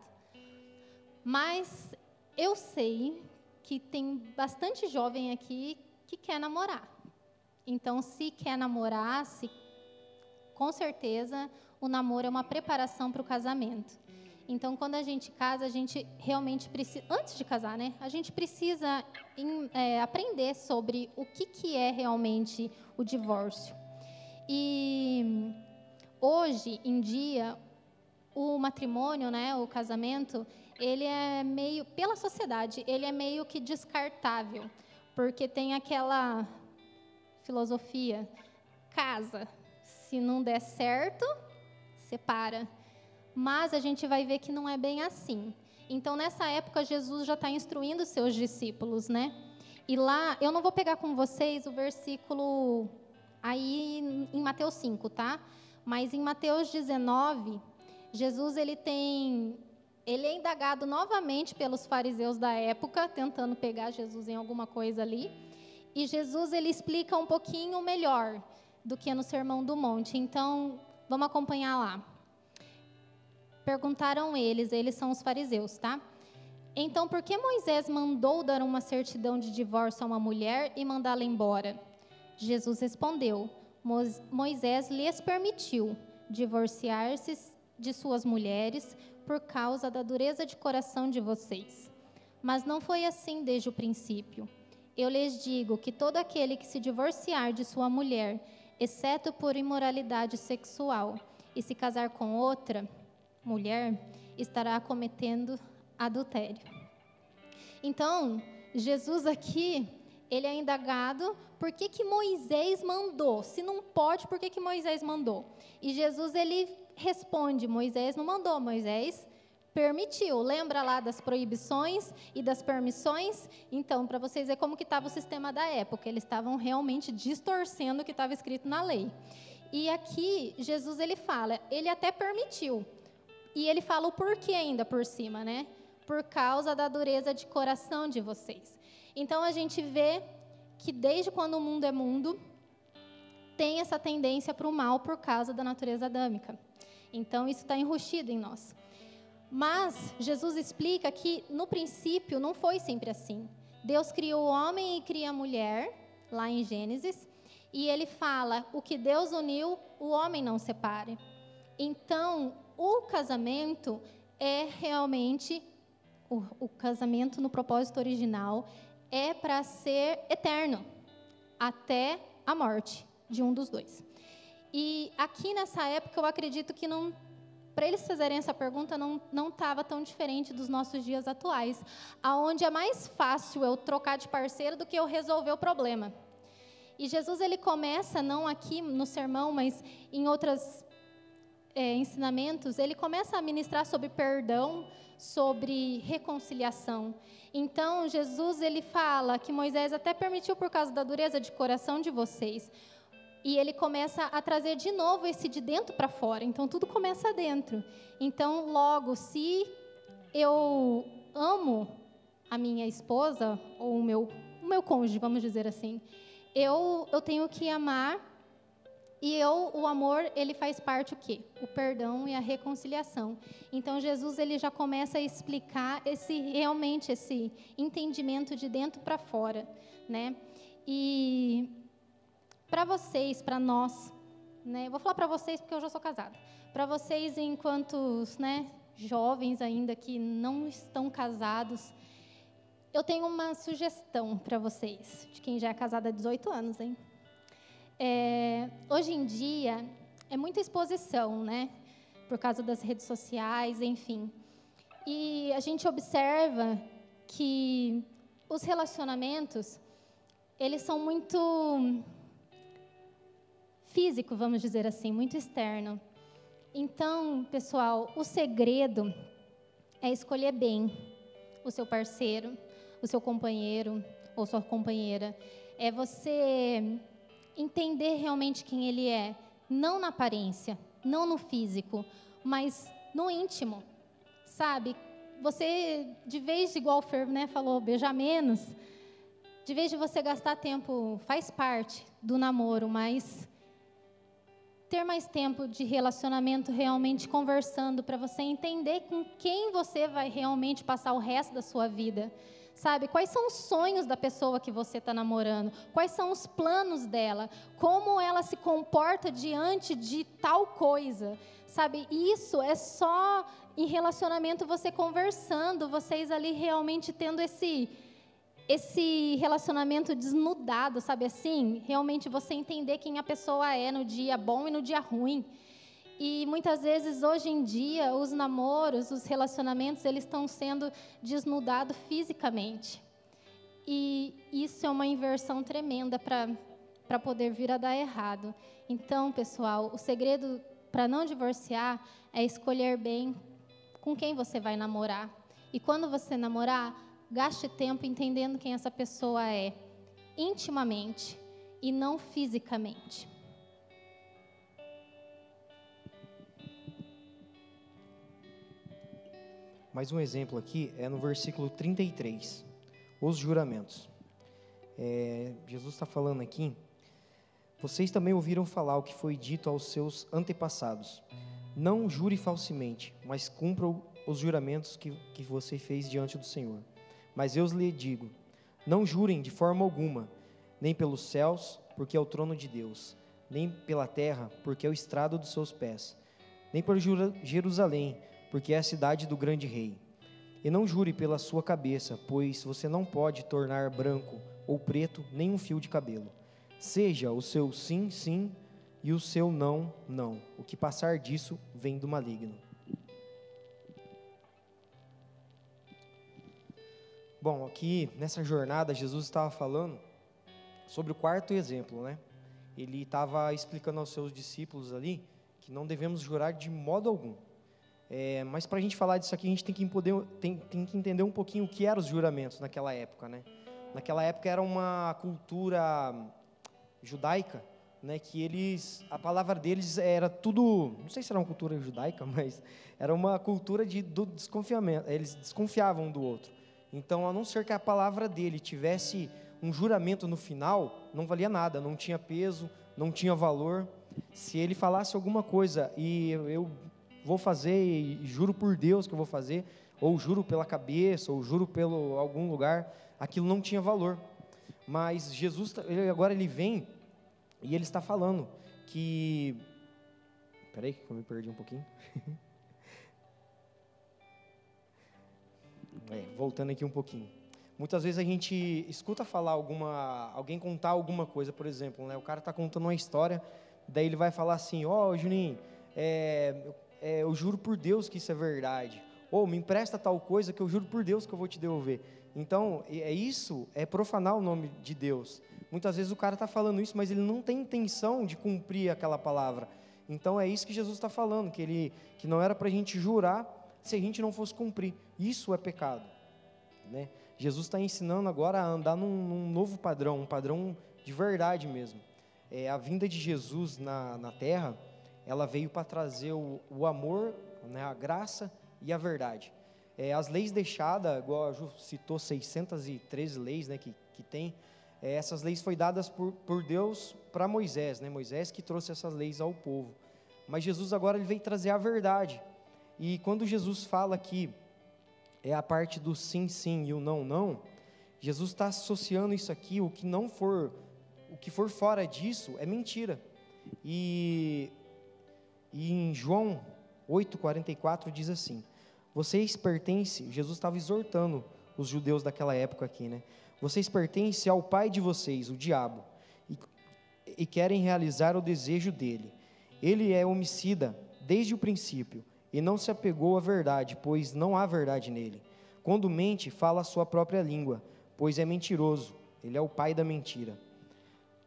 Mas eu sei que tem bastante jovem aqui que quer namorar. Então, se quer namorar, se, com certeza o namoro é uma preparação para o casamento. Então, quando a gente casa, a gente realmente precisa, antes de casar, né? A gente precisa em, é, aprender sobre o que, que é realmente o divórcio. E hoje em dia, o matrimônio, né, o casamento, ele é meio, pela sociedade, ele é meio que descartável, porque tem aquela filosofia: casa, se não der certo, separa. Mas a gente vai ver que não é bem assim. Então, nessa época, Jesus já está instruindo seus discípulos, né? E lá, eu não vou pegar com vocês o versículo aí em Mateus 5, tá? Mas em Mateus 19, Jesus ele tem ele é indagado novamente pelos fariseus da época, tentando pegar Jesus em alguma coisa ali. E Jesus ele explica um pouquinho melhor do que no Sermão do Monte. Então, vamos acompanhar lá. Perguntaram eles, eles são os fariseus, tá? Então, por que Moisés mandou dar uma certidão de divórcio a uma mulher e mandá-la embora? Jesus respondeu: Moisés lhes permitiu divorciar-se de suas mulheres por causa da dureza de coração de vocês. Mas não foi assim desde o princípio. Eu lhes digo que todo aquele que se divorciar de sua mulher, exceto por imoralidade sexual, e se casar com outra, mulher estará cometendo adultério. Então, Jesus aqui, ele é indagado por que, que Moisés mandou. Se não pode, por que, que Moisés mandou? E Jesus, ele responde, Moisés não mandou, Moisés permitiu. Lembra lá das proibições e das permissões? Então, para vocês ver como que estava o sistema da época, eles estavam realmente distorcendo o que estava escrito na lei. E aqui Jesus ele fala, ele até permitiu, e ele fala o porquê ainda por cima, né? Por causa da dureza de coração de vocês. Então a gente vê que desde quando o mundo é mundo, tem essa tendência para o mal por causa da natureza adâmica. Então isso está enrustido em nós. Mas Jesus explica que no princípio não foi sempre assim. Deus criou o homem e cria a mulher, lá em Gênesis, e ele fala: o que Deus uniu, o homem não separe. Então, o casamento é realmente o, o casamento no propósito original é para ser eterno até a morte de um dos dois. E aqui nessa época eu acredito que não para eles fazerem essa pergunta não não estava tão diferente dos nossos dias atuais, aonde é mais fácil eu trocar de parceiro do que eu resolver o problema. E Jesus ele começa não aqui no sermão, mas em outras é, ensinamentos, ele começa a ministrar sobre perdão, sobre reconciliação. Então, Jesus ele fala que Moisés até permitiu por causa da dureza de coração de vocês. E ele começa a trazer de novo esse de dentro para fora. Então, tudo começa dentro. Então, logo, se eu amo a minha esposa, ou o meu, o meu cônjuge, vamos dizer assim, eu, eu tenho que amar E eu, o amor, ele faz parte o quê? O perdão e a reconciliação. Então Jesus ele já começa a explicar esse realmente esse entendimento de dentro para fora, né? E para vocês, para nós, né? Eu vou falar para vocês porque eu já sou casada. Para vocês enquanto, né, jovens ainda que não estão casados, eu tenho uma sugestão para vocês, de quem já é casada há 18 anos, hein? É, hoje em dia é muita exposição, né? Por causa das redes sociais, enfim. E a gente observa que os relacionamentos eles são muito físico, vamos dizer assim, muito externo. Então, pessoal, o segredo é escolher bem o seu parceiro, o seu companheiro ou sua companheira. É você entender realmente quem ele é, não na aparência, não no físico, mas no íntimo, sabe? Você, de vez de igual o né, falou, beijar menos, de vez de você gastar tempo, faz parte do namoro, mas ter mais tempo de relacionamento realmente conversando para você entender com quem você vai realmente passar o resto da sua vida. Sabe, quais são os sonhos da pessoa que você está namorando? Quais são os planos dela? Como ela se comporta diante de tal coisa? Sabe, isso é só em relacionamento você conversando, vocês ali realmente tendo esse esse relacionamento desnudado, sabe assim? Realmente você entender quem a pessoa é no dia bom e no dia ruim. E muitas vezes hoje em dia os namoros, os relacionamentos, eles estão sendo desnudados fisicamente. E isso é uma inversão tremenda para poder vir a dar errado. Então, pessoal, o segredo para não divorciar é escolher bem com quem você vai namorar. E quando você namorar, gaste tempo entendendo quem essa pessoa é, intimamente e não fisicamente. Mais um exemplo aqui é no versículo 33, os juramentos. É, Jesus está falando aqui, vocês também ouviram falar o que foi dito aos seus antepassados. Não jure falsamente, mas cumpra os juramentos que, que você fez diante do Senhor. Mas eu lhe digo: não jurem de forma alguma, nem pelos céus, porque é o trono de Deus, nem pela terra, porque é o estrado dos seus pés, nem por Jerusalém, porque é a cidade do grande rei. E não jure pela sua cabeça, pois você não pode tornar branco ou preto nenhum fio de cabelo. Seja o seu sim, sim, e o seu não, não. O que passar disso vem do maligno. Bom, aqui nessa jornada, Jesus estava falando sobre o quarto exemplo, né? Ele estava explicando aos seus discípulos ali que não devemos jurar de modo algum. É, mas para a gente falar disso aqui, a gente tem que, poder, tem, tem que entender um pouquinho o que eram os juramentos naquela época, né? Naquela época era uma cultura judaica, né? Que eles, a palavra deles era tudo, não sei se era uma cultura judaica, mas era uma cultura de do desconfiamento. Eles desconfiavam um do outro. Então, a não ser que a palavra dele tivesse um juramento no final, não valia nada, não tinha peso, não tinha valor. Se ele falasse alguma coisa e eu vou fazer e juro por Deus que eu vou fazer, ou juro pela cabeça, ou juro pelo algum lugar, aquilo não tinha valor. Mas Jesus, tá, agora ele vem e ele está falando que. Peraí, que eu me perdi um pouquinho. é, voltando aqui um pouquinho. Muitas vezes a gente escuta falar alguma, alguém contar alguma coisa, por exemplo, né? O cara está contando uma história, daí ele vai falar assim: ó, oh, Juninho, é, é, eu juro por Deus que isso é verdade. Ou me empresta tal coisa que eu juro por Deus que eu vou te devolver. Então, é isso, é profanar o nome de Deus. Muitas vezes o cara está falando isso, mas ele não tem intenção de cumprir aquela palavra. Então é isso que Jesus está falando, que ele que não era para a gente jurar se a gente não fosse cumprir. Isso é pecado, né? Jesus está ensinando agora a andar num, num, novo padrão, um padrão de verdade mesmo. É, a vinda de Jesus na, na Terra ela veio para trazer o, o amor, né, a graça e a verdade. É, as leis deixadas, igual a Ju citou, 613 leis né, que, que tem, é, essas leis foram dadas por, por Deus para Moisés, né? Moisés que trouxe essas leis ao povo. Mas Jesus agora ele veio trazer a verdade. E quando Jesus fala que é a parte do sim, sim e o não, não, Jesus está associando isso aqui, o que não for, o que for fora disso é mentira. E, e em João 8,44 diz assim: Vocês pertencem, Jesus estava exortando os judeus daquela época aqui, né? Vocês pertencem ao pai de vocês, o diabo, e, e querem realizar o desejo dele. Ele é homicida desde o princípio e não se apegou à verdade, pois não há verdade nele. Quando mente, fala a sua própria língua, pois é mentiroso. Ele é o pai da mentira.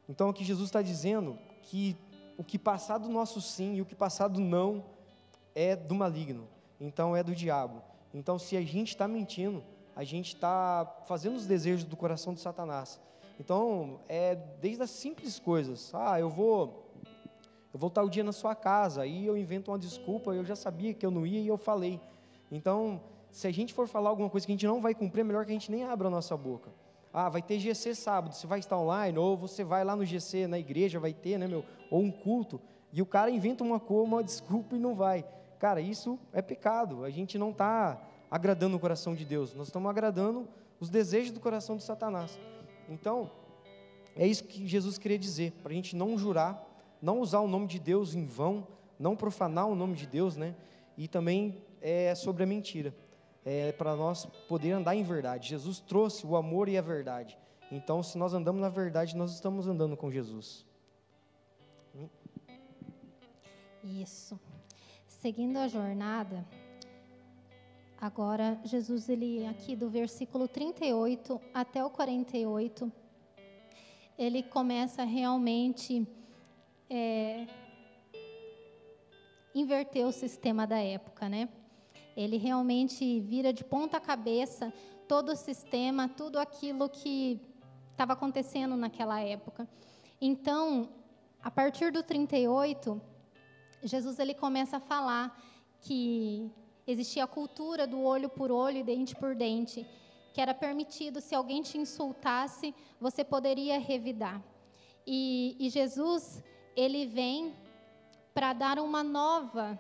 Então, aqui Jesus está dizendo que o que passar do nosso sim e o que passar do não é do maligno. Então, é do diabo. Então, se a gente está mentindo, a gente está fazendo os desejos do coração de Satanás. Então, é desde as simples coisas. Ah, eu vou eu vou estar o dia na sua casa, aí eu invento uma desculpa, eu já sabia que eu não ia e eu falei. Então, se a gente for falar alguma coisa que a gente não vai cumprir, é melhor que a gente nem abra a nossa boca. Ah, vai ter GC sábado, você vai estar online, ou você vai lá no GC, na igreja, vai ter, né, meu, ou um culto, e o cara inventa uma cor, uma desculpa e não vai. Cara, isso é pecado, a gente não está agradando o coração de Deus, nós estamos agradando os desejos do coração de Satanás. Então, é isso que Jesus queria dizer, para a gente não jurar, não usar o nome de Deus em vão, não profanar o nome de Deus, né? E também é sobre a mentira, é para nós poder andar em verdade. Jesus trouxe o amor e a verdade. Então, se nós andamos na verdade, nós estamos andando com Jesus. Isso. Seguindo a jornada, Agora, Jesus, ele aqui do versículo 38 até o 48, ele começa realmente é, inverter o sistema da época, né? Ele realmente vira de ponta cabeça todo o sistema, tudo aquilo que estava acontecendo naquela época. Então, a partir do 38, Jesus ele começa a falar que Existia a cultura do olho por olho e dente por dente, que era permitido, se alguém te insultasse, você poderia revidar. E, e Jesus, ele vem para dar uma nova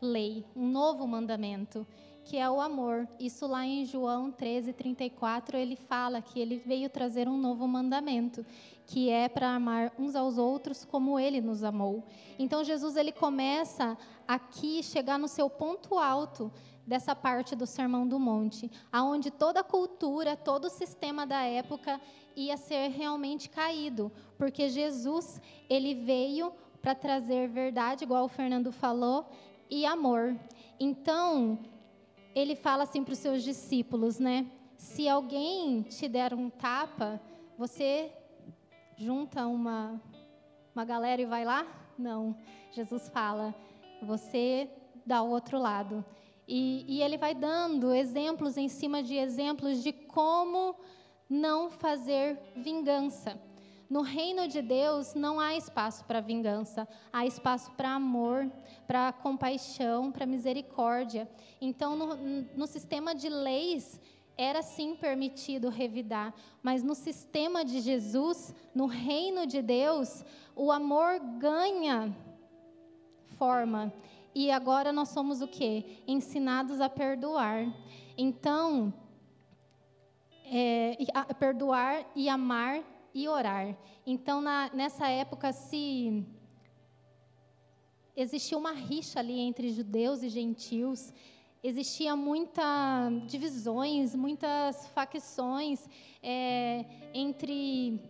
lei, um novo mandamento, que é o amor. Isso lá em João 13, 34, ele fala que ele veio trazer um novo mandamento, que é para amar uns aos outros como ele nos amou. Então Jesus ele começa aqui chegar no seu ponto alto dessa parte do Sermão do Monte, aonde toda a cultura, todo o sistema da época ia ser realmente caído, porque Jesus, ele veio para trazer verdade, igual o Fernando falou, e amor. Então, ele fala assim para os seus discípulos, né? Se alguém te der um tapa, você junta uma uma galera e vai lá? Não. Jesus fala: você dá o outro lado. E, e ele vai dando exemplos em cima de exemplos de como não fazer vingança. No reino de Deus não há espaço para vingança, há espaço para amor, para compaixão, para misericórdia. Então, no, no, sistema de leis, era sim permitido revidar, mas no sistema de Jesus, no reino de Deus, o amor ganha forma. E agora nós somos o quê? Ensinados a perdoar. Então, é, a, perdoar e amar e orar. Então, na, nessa época, se existia uma rixa ali entre judeus e gentios, existia muitas divisões, muitas facções é, entre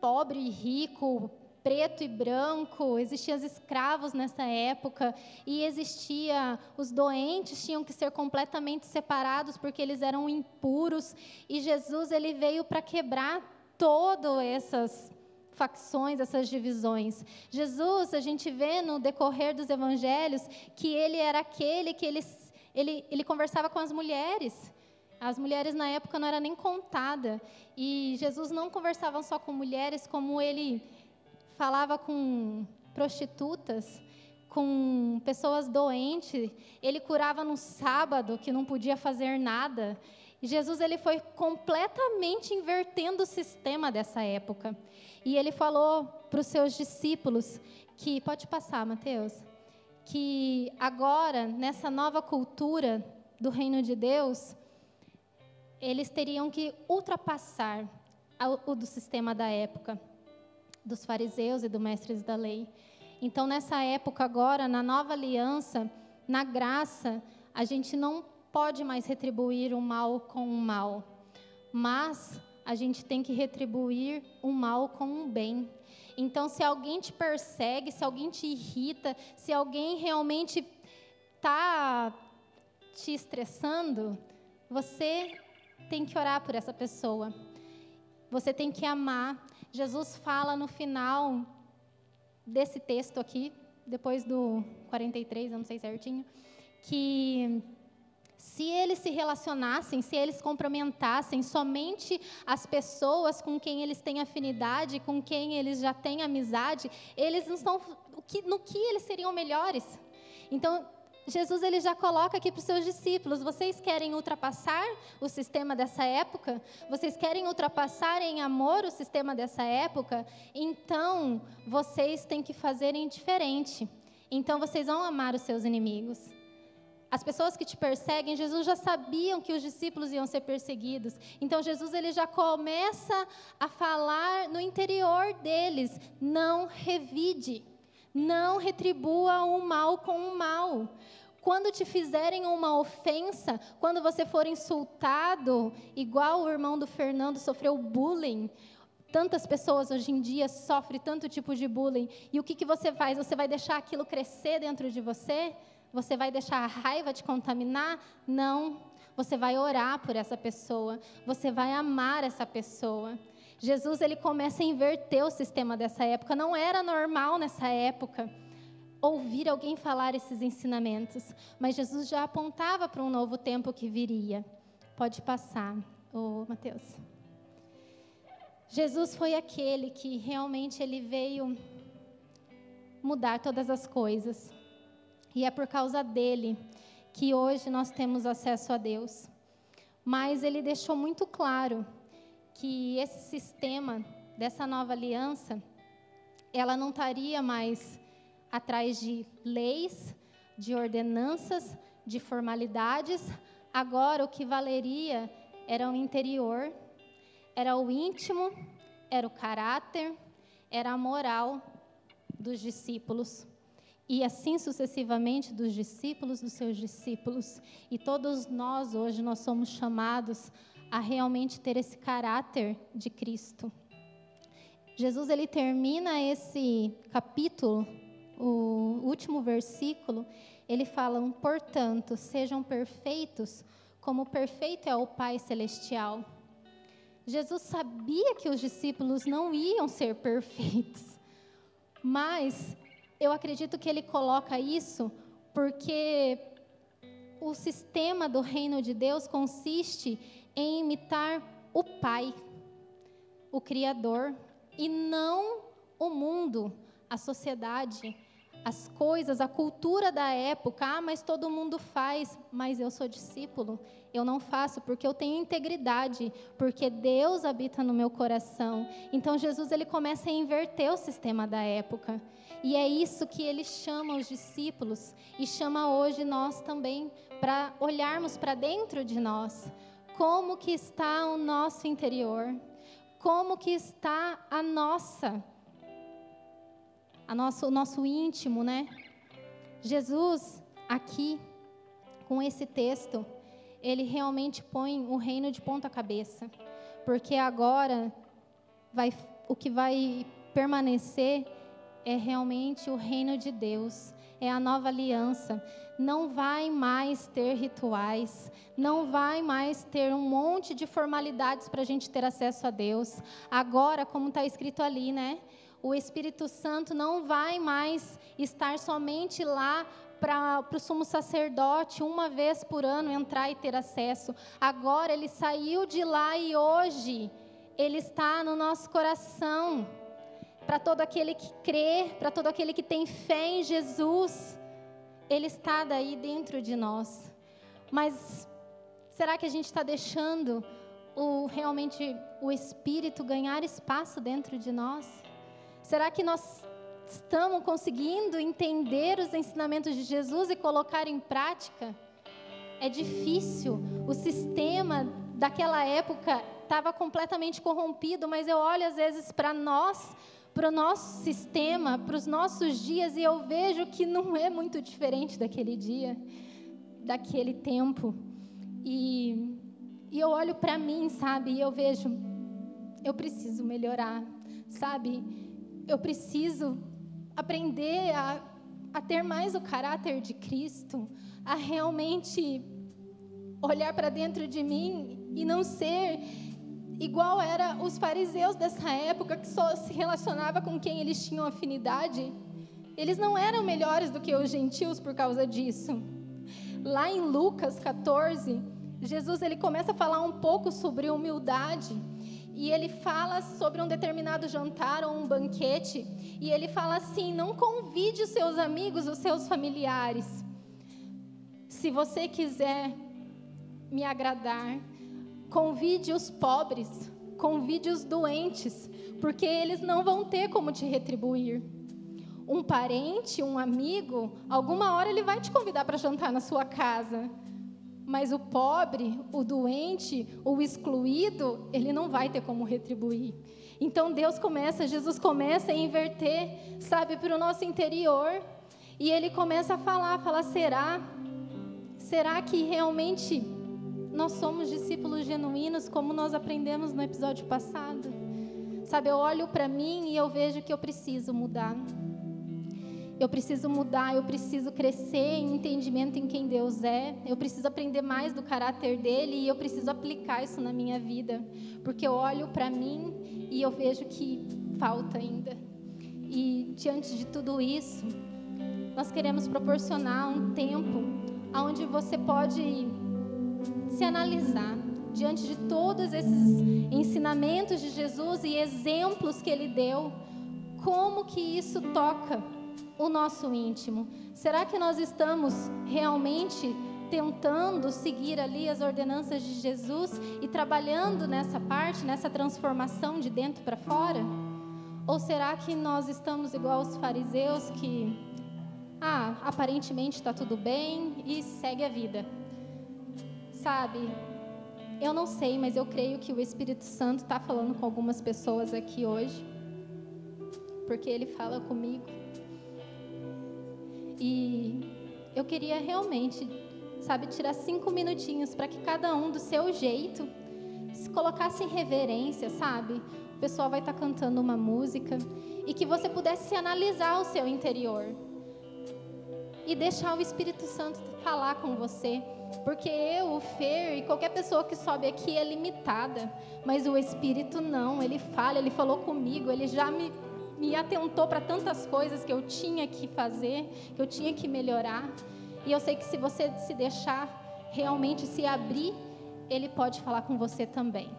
pobre e rico, preto e branco, existiam escravos nessa época e existia os doentes tinham que ser completamente separados porque eles eram impuros e Jesus ele veio para quebrar todas essas facções, essas divisões. Jesus, a gente vê no decorrer dos evangelhos que ele era aquele que ele, ele, ele conversava com as mulheres. As mulheres na época não era nem contada. E Jesus não conversava só com mulheres, como ele falava com prostitutas, com pessoas doentes, ele curava no sábado, que não podia fazer nada. Jesus ele foi completamente invertendo o sistema dessa época. E ele falou para os seus discípulos que pode passar, Mateus, que agora nessa nova cultura do reino de Deus, eles teriam que ultrapassar o do sistema da época, dos fariseus e dos mestres da lei. Então, nessa época agora, na nova aliança, na graça, a gente não pode mais retribuir o mal com o mal, mas a gente tem que retribuir o mal com o bem. Então, se alguém te persegue, se alguém te irrita, se alguém realmente está te estressando, você tem que orar por essa pessoa. Você tem que amar. Jesus fala no final desse texto aqui, depois do 43, eu não sei certinho, que se eles se relacionassem, se eles cumprimentassem somente as pessoas com quem eles têm afinidade, com quem eles já têm amizade, eles não estão no que eles seriam melhores. Então, Jesus ele já coloca aqui para os seus discípulos: vocês querem ultrapassar o sistema dessa época? Vocês querem ultrapassar em amor o sistema dessa época? Então vocês têm que fazerem diferente. Então vocês vão amar os seus inimigos. As pessoas que te perseguem, Jesus já sabiam que os discípulos iam ser perseguidos. Então Jesus ele já começa a falar no interior deles: não revide. Não retribua o mal com o mal. Quando te fizerem uma ofensa, quando você for insultado, igual o irmão do Fernando sofreu bullying, tantas pessoas hoje em dia sofrem tanto tipo de bullying, e o que, que você faz? Você vai deixar aquilo crescer dentro de você? Você vai deixar a raiva te contaminar? Não. Você vai orar por essa pessoa, você vai amar essa pessoa. Jesus ele começa a inverter o sistema dessa época. Não era normal nessa época ouvir alguém falar esses ensinamentos, mas Jesus já apontava para um novo tempo que viria. Pode passar, ô Mateus. Jesus foi aquele que realmente ele veio mudar todas as coisas. E é por causa dele que hoje nós temos acesso a Deus. Mas ele deixou muito claro que esse sistema dessa nova aliança, ela não estaria mais atrás de leis, de ordenanças, de formalidades. Agora o que valeria era o interior, era o íntimo, era o caráter, era a moral dos discípulos. E assim sucessivamente dos discípulos dos seus discípulos. E todos nós hoje nós somos chamados a realmente ter esse caráter de Cristo. Jesus ele termina esse capítulo, o último versículo, ele fala: "Portanto, sejam perfeitos, como perfeito é o Pai celestial." Jesus sabia que os discípulos não iam ser perfeitos. Mas eu acredito que ele coloca isso porque o sistema do reino de Deus consiste em imitar o Pai, o Criador, e não o mundo, a sociedade, as coisas, a cultura da época. Ah, mas todo mundo faz, mas eu sou discípulo. Eu não faço porque eu tenho integridade, porque Deus habita no meu coração. Então Jesus ele começa a inverter o sistema da época. E é isso que ele chama os discípulos e chama hoje nós também para olharmos para dentro de nós como que está o nosso interior, como que está a nossa, a nosso, o nosso íntimo, né? Jesus, aqui, com esse texto, ele realmente põe o reino de ponta cabeça, porque agora vai, o que vai permanecer é realmente o reino de Deus, é a nova aliança. Não vai mais ter rituais, não vai mais ter um monte de formalidades para a gente ter acesso a Deus. Agora, como está escrito ali, né? O Espírito Santo não vai mais estar somente lá para o sumo sacerdote, uma vez por ano, entrar e ter acesso. Agora ele saiu de lá e hoje ele está no nosso coração para todo aquele que crê, para todo aquele que tem fé em Jesus, Ele está daí dentro de nós. Mas Será que a gente está deixando o, realmente o Espírito ganhar espaço dentro de nós? Será que nós estamos conseguindo entender os ensinamentos de Jesus e colocar em prática? É difícil. O sistema daquela época estava completamente corrompido, mas eu olho às vezes para nós, para o nosso sistema, para os nossos dias, e eu vejo que não é muito diferente daquele dia, daquele tempo. E, e eu olho para mim, sabe, e eu vejo, eu preciso melhorar, sabe? Eu preciso aprender a, a ter mais o caráter de Cristo, a realmente olhar para dentro de mim e não ser igual era os fariseus dessa época que só se relacionava com quem eles tinham afinidade. Eles não eram melhores do que os gentios por causa disso. Lá em Lucas 14, Jesus ele começa a falar um pouco sobre humildade e ele fala sobre um determinado jantar ou um banquete e ele fala assim: não convide os seus amigos, os seus familiares. Se você quiser me agradar, convide os pobres, convide os doentes, porque eles não vão ter como te retribuir. Um parente, um amigo, alguma hora ele vai te convidar para jantar na sua casa. Mas o pobre, o doente, o excluído, ele não vai ter como retribuir. Então Deus começa, Jesus começa a inverter, sabe, para o nosso interior. E ele começa a falar, falar, será? Será que realmente nós somos discípulos genuínos, como nós aprendemos no episódio passado? Sabe, eu olho para mim e eu vejo que eu preciso mudar. Eu preciso mudar, eu preciso crescer em entendimento em quem Deus é. Eu preciso aprender mais do caráter dele e eu preciso aplicar isso na minha vida, porque eu olho para mim e eu vejo que falta ainda. E diante de tudo isso, nós queremos proporcionar um tempo onde você pode se analisar diante de todos esses ensinamentos de Jesus e exemplos que ele deu, como que isso toca o nosso íntimo? Será que nós estamos realmente tentando seguir ali as ordenanças de Jesus e trabalhando nessa parte, nessa transformação de dentro para fora? Ou será que nós estamos igual os fariseus que, ah, aparentemente está tudo bem e segue a vida? Sabe, eu não sei, mas eu creio que o Espírito Santo está falando com algumas pessoas aqui hoje, porque ele fala comigo. E eu queria realmente, sabe, tirar cinco minutinhos para que cada um do seu jeito se colocasse em reverência, sabe? O pessoal vai estar tá cantando uma música e que você pudesse analisar o seu interior e deixar o Espírito Santo falar com você. Porque eu, o Fer e qualquer pessoa que sobe aqui é limitada, mas o Espírito não, ele fala, ele falou comigo, ele já me me atentou para tantas coisas que eu tinha que fazer, que eu tinha que melhorar. E eu sei que se você se deixar realmente se abrir, ele pode falar com você também.